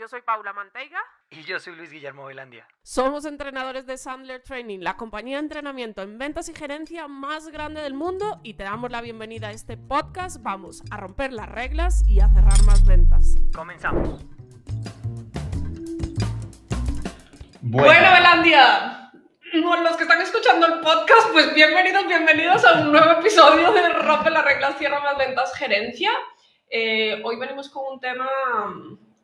Yo soy Paula Manteiga. Y yo soy Luis Guillermo Velandia. Somos entrenadores de Sandler Training, la compañía de entrenamiento en ventas y gerencia más grande del mundo y te damos la bienvenida a este podcast. Vamos a romper las reglas y a cerrar más ventas. Comenzamos. Bueno, bueno Velandia, los que están escuchando el podcast, pues bienvenidos, bienvenidos a un nuevo episodio de Rompe las reglas, cierra más ventas, gerencia. Eh, hoy venimos con un tema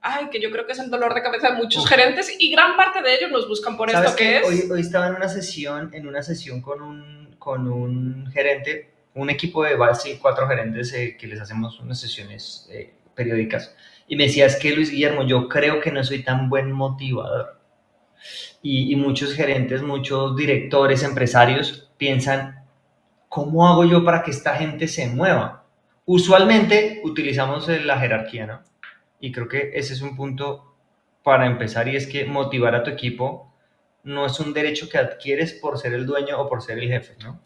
ay, que yo creo que es el dolor de cabeza de muchos gerentes y gran parte de ellos nos buscan por esto que es. Hoy, hoy estaba en una sesión, en una sesión con un, con un gerente, un equipo de base, cuatro gerentes eh, que les hacemos unas sesiones eh, periódicas y me decía, es que Luis Guillermo, yo creo que no soy tan buen motivador. Y, y muchos gerentes, muchos directores, empresarios piensan, ¿cómo hago yo para que esta gente se mueva? Usualmente utilizamos la jerarquía, ¿no? Y creo que ese es un punto para empezar y es que motivar a tu equipo no es un derecho que adquieres por ser el dueño o por ser el jefe, ¿no?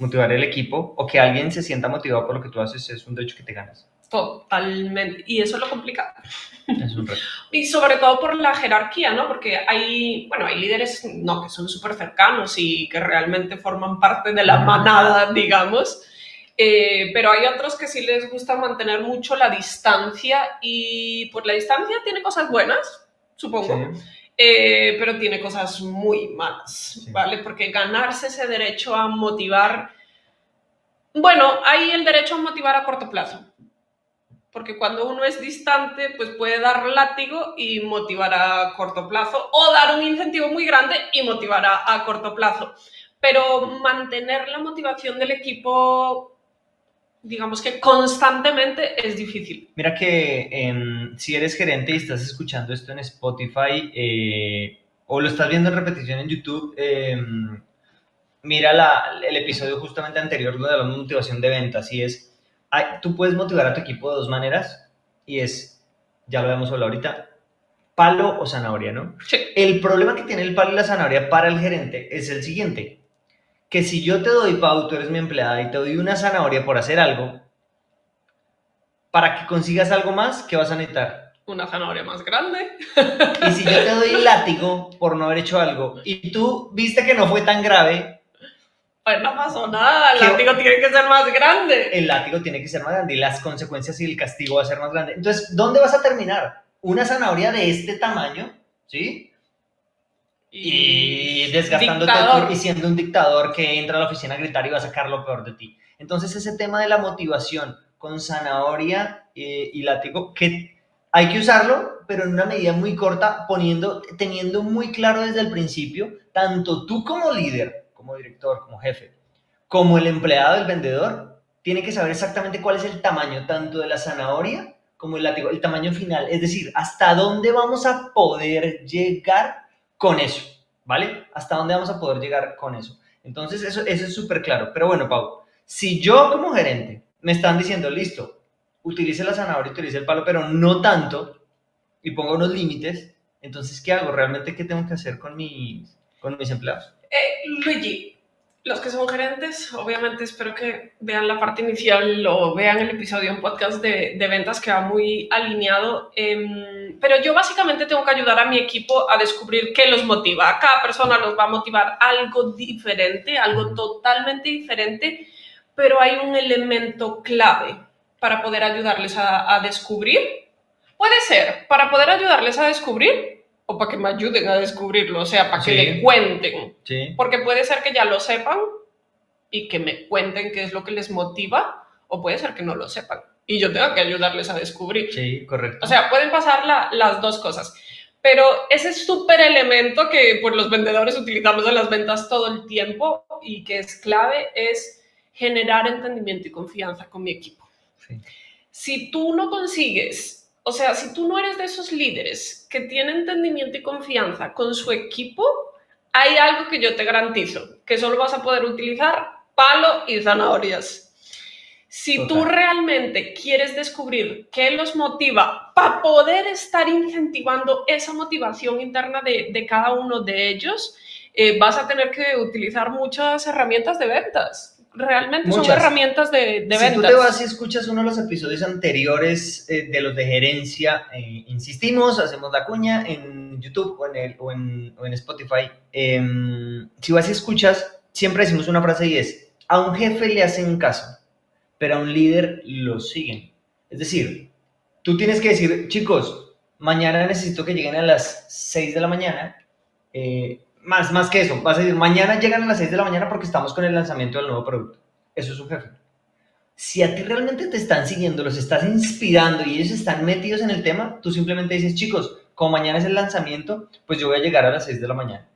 Motivar el equipo o que alguien se sienta motivado por lo que tú haces es un derecho que te ganas. Totalmente. Y eso lo complica. Es un reto. y sobre todo por la jerarquía, ¿no? Porque hay, bueno, hay líderes, no, que son súper cercanos y que realmente forman parte de la manada, digamos. Eh, pero hay otros que sí les gusta mantener mucho la distancia y pues la distancia tiene cosas buenas, supongo, eh, pero tiene cosas muy malas, ¿vale? Porque ganarse ese derecho a motivar, bueno, hay el derecho a motivar a corto plazo, porque cuando uno es distante, pues puede dar látigo y motivar a corto plazo, o dar un incentivo muy grande y motivar a, a corto plazo. Pero mantener la motivación del equipo digamos que constantemente es difícil. Mira que em, si eres gerente y estás escuchando esto en Spotify eh, o lo estás viendo en repetición en YouTube, em, mira la, el episodio justamente anterior donde hablamos de motivación de ventas y es, tú puedes motivar a tu equipo de dos maneras y es, ya lo habíamos hablado ahorita, palo o zanahoria, ¿no? Sí. El problema que tiene el palo y la zanahoria para el gerente es el siguiente que si yo te doy, Pau, tú eres mi empleada y te doy una zanahoria por hacer algo, para que consigas algo más, ¿qué vas a necesitar? Una zanahoria más grande. Y si yo te doy látigo por no haber hecho algo y tú viste que no fue tan grave, pues no pasó nada, el látigo tiene que ser más grande. El látigo tiene que ser más grande y las consecuencias y el castigo va a ser más grande. Entonces, ¿dónde vas a terminar? Una zanahoria de este tamaño, ¿sí? Y, desgastándote y siendo un dictador que entra a la oficina a gritar y va a sacar lo peor de ti. Entonces ese tema de la motivación con zanahoria eh, y látigo, que hay que usarlo, pero en una medida muy corta, poniendo, teniendo muy claro desde el principio, tanto tú como líder, como director, como jefe, como el empleado, el vendedor, tiene que saber exactamente cuál es el tamaño tanto de la zanahoria como el látigo, el tamaño final, es decir, hasta dónde vamos a poder llegar con eso, ¿vale? ¿Hasta dónde vamos a poder llegar con eso? Entonces, eso, eso es súper claro. Pero bueno, Pau, si yo como gerente me están diciendo, listo, utilice la zanahoria, utilice el palo, pero no tanto, y pongo unos límites, entonces, ¿qué hago? ¿Realmente qué tengo que hacer con mis, con mis empleados? Eh, Luigi, los que son gerentes, obviamente espero que vean la parte inicial o vean el episodio en podcast de, ventas que va muy alineado. Eh, pero yo básicamente tengo que ayudar a mi equipo a descubrir qué los motiva. A cada persona los va a motivar algo diferente, algo totalmente diferente, pero hay un elemento clave para poder ayudarles a descubrir. Puede ser para poder ayudarles a descubrir o para que me ayuden a descubrirlo, o sea, para que Sí. le cuenten. Sí. Porque puede ser que ya lo sepan y que me cuenten qué es lo que les motiva, o puede ser que no lo sepan y yo tenga que ayudarles a descubrir. Sí, correcto. O sea, pueden pasar la- las dos cosas. Pero ese súper elemento que pues, los vendedores utilizamos en las ventas todo el tiempo y que es clave es generar entendimiento y confianza con mi equipo. Sí. Si tú no consigues, o sea, si tú no eres de esos líderes que tienen entendimiento y confianza con su equipo, hay algo que yo te garantizo, que solo vas a poder utilizar palo y zanahorias. Si tú realmente quieres descubrir qué los motiva para poder estar incentivando esa motivación interna de, de cada uno de ellos, eh, vas a tener que utilizar muchas herramientas de ventas. Realmente son herramientas de, de si ventas. tú te vas y escuchas uno de los episodios anteriores eh, de los de gerencia, eh, insistimos, hacemos la cuña en YouTube o en, el- o en, o en Spotify. em, si vas y escuchas, siempre decimos una frase y es, a un jefe le hacen caso, pero a un líder lo siguen. Es decir, tú tienes que decir, chicos, mañana necesito que lleguen a las 6 de la mañana. eh, más, más que eso, vas a decir, mañana llegan a las 6 de la mañana porque estamos con el lanzamiento del nuevo producto. Eso es un jefe. Si a ti realmente te están siguiendo, los estás inspirando y ellos están metidos en el tema, tú simplemente dices, chicos, como mañana es el lanzamiento, pues yo voy a llegar a las 6 de la mañana.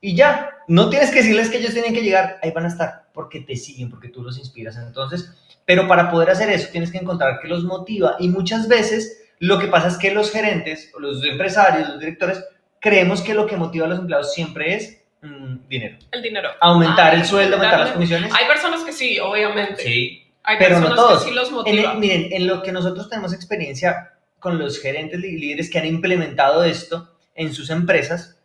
Y ya, no tienes que decirles que ellos tienen que llegar, ahí van a estar, porque te siguen, porque tú los inspiras. Entonces, pero para poder hacer eso tienes que encontrar que los motiva y muchas veces lo que pasa es que los gerentes, los empresarios, los directores, creemos que lo que motiva a los empleados siempre es mm, dinero. El dinero. Aumentar Ay, el sueldo, aumentar las comisiones. Hay personas que sí, obviamente. Sí, Hay pero no personas todos. que sí los En motiva. el- miren, en lo que nosotros tenemos experiencia con los gerentes y líderes que han implementado esto en sus empresas,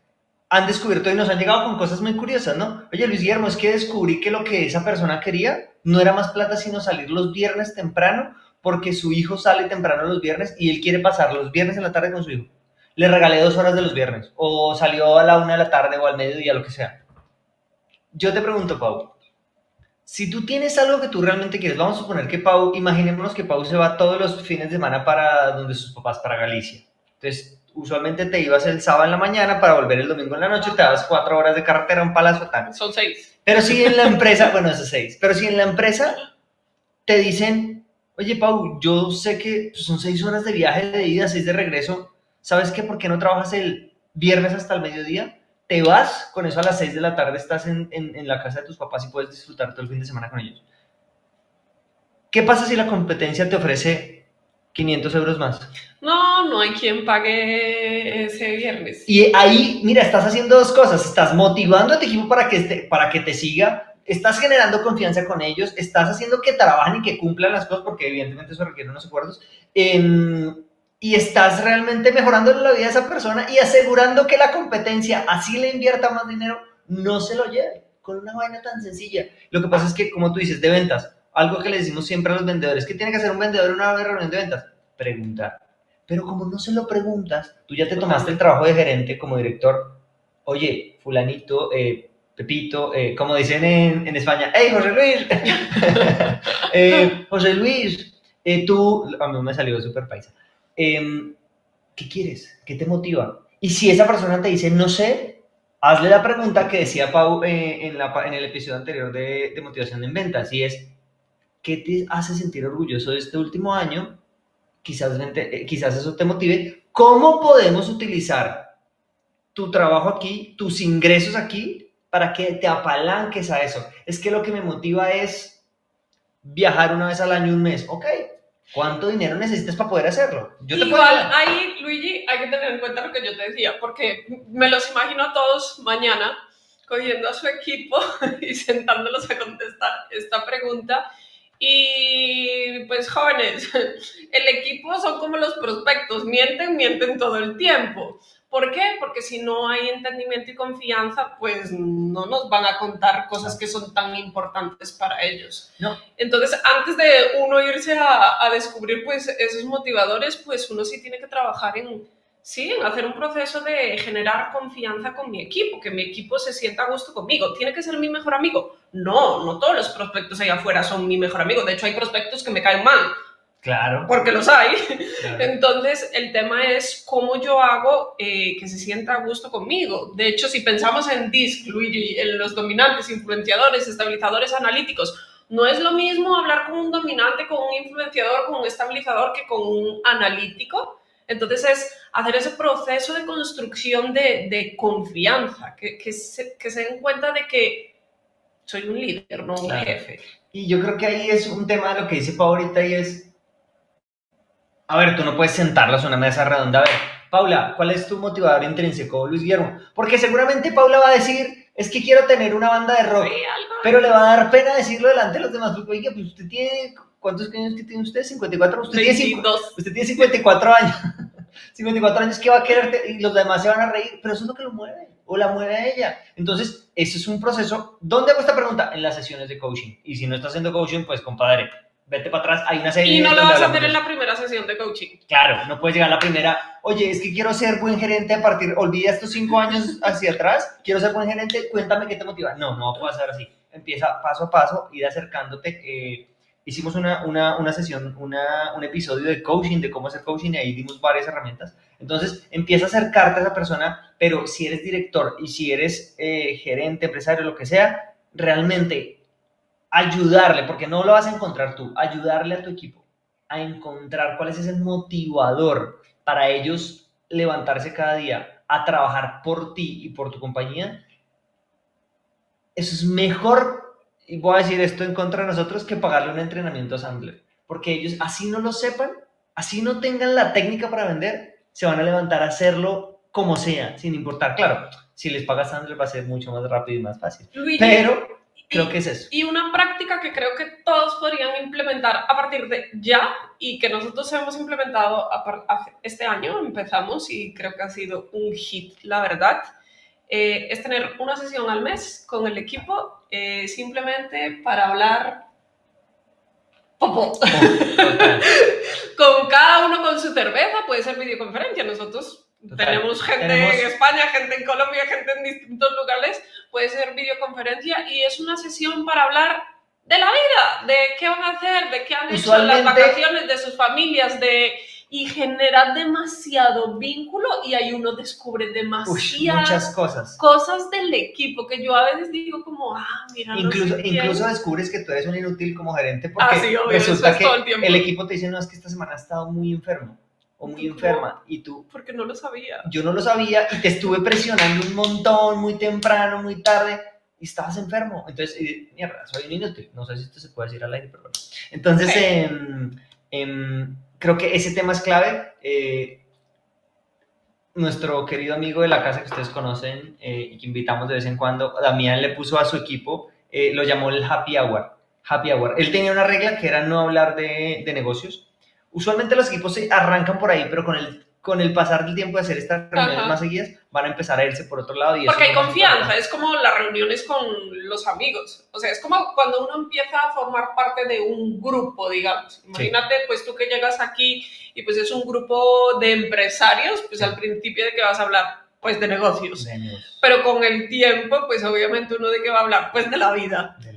han descubierto y nos han llegado con cosas muy curiosas, ¿no? Oye, Luis Guillermo, es que descubrí que lo que esa persona quería no era más plata, sino salir los viernes temprano, porque su hijo sale temprano los viernes y él quiere pasar los viernes en la tarde con su hijo. Le regalé dos horas de los viernes, o salió a la una de la tarde o al mediodía, lo que sea. Yo te pregunto, Pau, si tú tienes algo que tú realmente quieres, vamos a suponer que Pau, imaginémonos que Pau se va todos los fines de semana para donde sus papás, para Galicia. Entonces, usualmente te ibas el sábado en la mañana para volver el domingo en la noche, te dabas cuatro horas de carretera, un palazo, tal. Son seis. Pero si en la empresa, bueno, eso es seis, pero si en la empresa te dicen, oye Pau, yo sé que son seis horas de viaje de ida, seis de regreso, ¿sabes qué? ¿Por qué no trabajas el viernes hasta el mediodía? Te vas, con eso a las seis de la tarde estás en, en- en la casa de tus papás y puedes disfrutar todo el fin de semana con ellos. ¿Qué pasa si la competencia te ofrece 500 euros más? No, no hay quien pague ese viernes. Y ahí, mira, estás haciendo dos cosas. Estás motivando a tu equipo para que, este- para que te siga, estás generando confianza con ellos, estás haciendo que trabajen y que cumplan las cosas, porque evidentemente eso requiere unos acuerdos. em, y estás realmente mejorando la vida de esa persona y asegurando que la competencia, así le invierta más dinero, no se lo lleve con una vaina tan sencilla. Lo que pasa es que, como tú dices, de ventas, algo que le decimos siempre a los vendedores, ¿qué tiene que hacer un vendedor en una reunión de ventas? Preguntar. Pero como no se lo preguntas, tú ya te tomaste el trabajo de gerente como director. Oye, fulanito, eh, Pepito, eh, como dicen en, en España, ¡Hey, José Luis! Eh, José Luis, eh, tú, a mí me salió súper paisa. Em, ¿Qué quieres? ¿Qué te motiva? Y si esa persona te dice, no sé, hazle la pregunta que decía Pau eh, en, el episodio anterior de, motivación en ventas, y es, ¿qué te hace sentir orgulloso de este último año? Quizás, eh, quizás eso te motive. ¿Cómo podemos utilizar tu trabajo aquí, tus ingresos aquí, para que te apalanques a eso? Es que lo que me motiva es viajar una vez al año, un mes. Ok, ¿cuánto dinero necesitas para poder hacerlo? Yo te puedo Igual ahí, Luigi, hay que tener en cuenta lo que yo te decía, porque me los imagino a todos mañana cogiendo a su equipo y sentándolos a contestar esta pregunta. Y pues jóvenes, el equipo son como los prospectos, mienten, mienten todo el tiempo. ¿Por qué? Porque si no hay entendimiento y confianza, pues no nos van a contar cosas que son tan importantes para ellos. No. Entonces, antes de uno irse a, a descubrir pues esos motivadores, pues uno sí tiene que trabajar en, sí, en hacer un proceso de generar confianza con mi equipo, que mi equipo se sienta a gusto conmigo. ¿Tiene que ser mi mejor amigo? No, no todos los prospectos allá afuera son mi mejor amigo. De hecho, hay prospectos que me caen mal. Claro. Porque los hay. Entonces, el tema es cómo yo hago eh, que se sienta a gusto conmigo. De hecho, si pensamos en DISC, Luigi, en los dominantes, influenciadores, estabilizadores analíticos, no es lo mismo hablar con un dominante, con un influenciador, con un estabilizador que con un analítico. Entonces es hacer ese proceso de construcción de, de confianza, que, que, se, que se den cuenta de que soy un líder, no un jefe. Y yo creo que ahí es un tema de lo que dice Pau ahorita y es, a ver, tú no puedes sentarlos en una mesa redonda, a ver, Paula, ¿cuál es tu motivador intrínseco, Luis Guillermo? Porque seguramente Paula va a decir, es que quiero tener una banda de rock, pero le va a dar pena decirlo delante de los demás, porque oiga, pues usted tiene, ¿cuántos años que tiene usted? 54, usted tiene, usted tiene 54 años, 54 años, ¿qué va a querer? Y los demás se van a reír, pero eso es lo que lo mueve, o la mueve a ella. Entonces, ese es un proceso, ¿dónde hago esta pregunta? En las sesiones de coaching, y si no está haciendo coaching, pues compadre, vete para atrás, hay una serie. Y no lo vas a hacer en la primera sesión de coaching. Claro, no puedes llegar a la primera, oye, es que quiero ser buen gerente a partir, olvida estos cinco años hacia atrás, quiero ser buen gerente, cuéntame qué te motiva. No, no va a ser así. Empieza paso a paso, ir acercándote. Eh, hicimos una, una, una sesión, una, un episodio de coaching, de cómo hacer coaching, y ahí dimos varias herramientas. Entonces, empieza a acercarte a esa persona, pero si eres director y si eres eh, gerente, empresario, lo que sea, realmente ayudarle, porque no lo vas a encontrar tú, ayudarle a tu equipo a encontrar cuál es ese motivador para ellos levantarse cada día a trabajar por ti y por tu compañía, eso es mejor, y voy a decir esto en contra de nosotros, que pagarle un entrenamiento a Sandler. Porque ellos, así no lo sepan, así no tengan la técnica para vender, se van a levantar a hacerlo como sea, sin importar. Claro, si les pagas Sandler va a ser mucho más rápido y más fácil. Pero Creo que es eso. Y una práctica que creo que todos podrían implementar a partir de ya y que nosotros hemos implementado este año, empezamos y creo que ha sido un hit, la verdad, eh, es tener una sesión al mes con el equipo eh, simplemente para hablar popo. con cada uno con su cerveza, puede ser videoconferencia. Nosotros tenemos gente en España, gente en Colombia, gente en distintos lugares, puede ser videoconferencia y es una sesión para hablar de la vida, de qué van a hacer, de qué han hecho las vacaciones, de sus familias, de y generar demasiado vínculo y ahí uno descubre demasiadas cosas. cosas del equipo que yo a veces digo como, ah, mira, incluso, incluso descubres que tú eres un inútil como gerente porque ah, resulta que el, el equipo te dice, no, es que esta semana ha estado muy enfermo o muy enferma y tú... Porque no lo sabía. Yo no lo sabía y te estuve presionando un montón, muy temprano, muy tarde y estabas enfermo. Entonces, mierda, soy un inútil. No sé si esto se puede decir al aire, pero bueno. Entonces, em, em, creo que ese tema es clave. Eh, nuestro querido amigo de la casa que ustedes conocen eh, y que invitamos de vez en cuando, Damián le puso a su equipo, eh, lo llamó el happy hour. Happy hour. Él tenía una regla que era no hablar de, de negocios usualmente los equipos se arrancan por ahí, pero con el, con el pasar del tiempo de hacer estas reuniones más seguidas, van a empezar a irse por otro lado. Y Porque hay confianza, es como las reuniones con los amigos. O sea, es como cuando uno empieza a formar parte de un grupo, digamos. Imagínate, pues tú que llegas aquí y pues es un grupo de empresarios, pues al principio de que vas a hablar pues de negocios. de negocios. Pero con el tiempo, pues obviamente uno de qué va a hablar, pues de la vida. De la vida.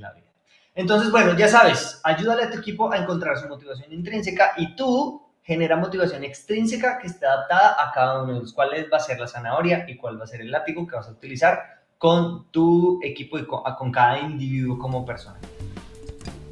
Entonces, bueno, ya sabes, ayúdale a tu equipo a encontrar su motivación intrínseca y tú genera motivación extrínseca que esté adaptada a cada uno de los cuales va a ser la zanahoria y cuál va a ser el látigo que vas a utilizar con tu equipo y con cada individuo como persona.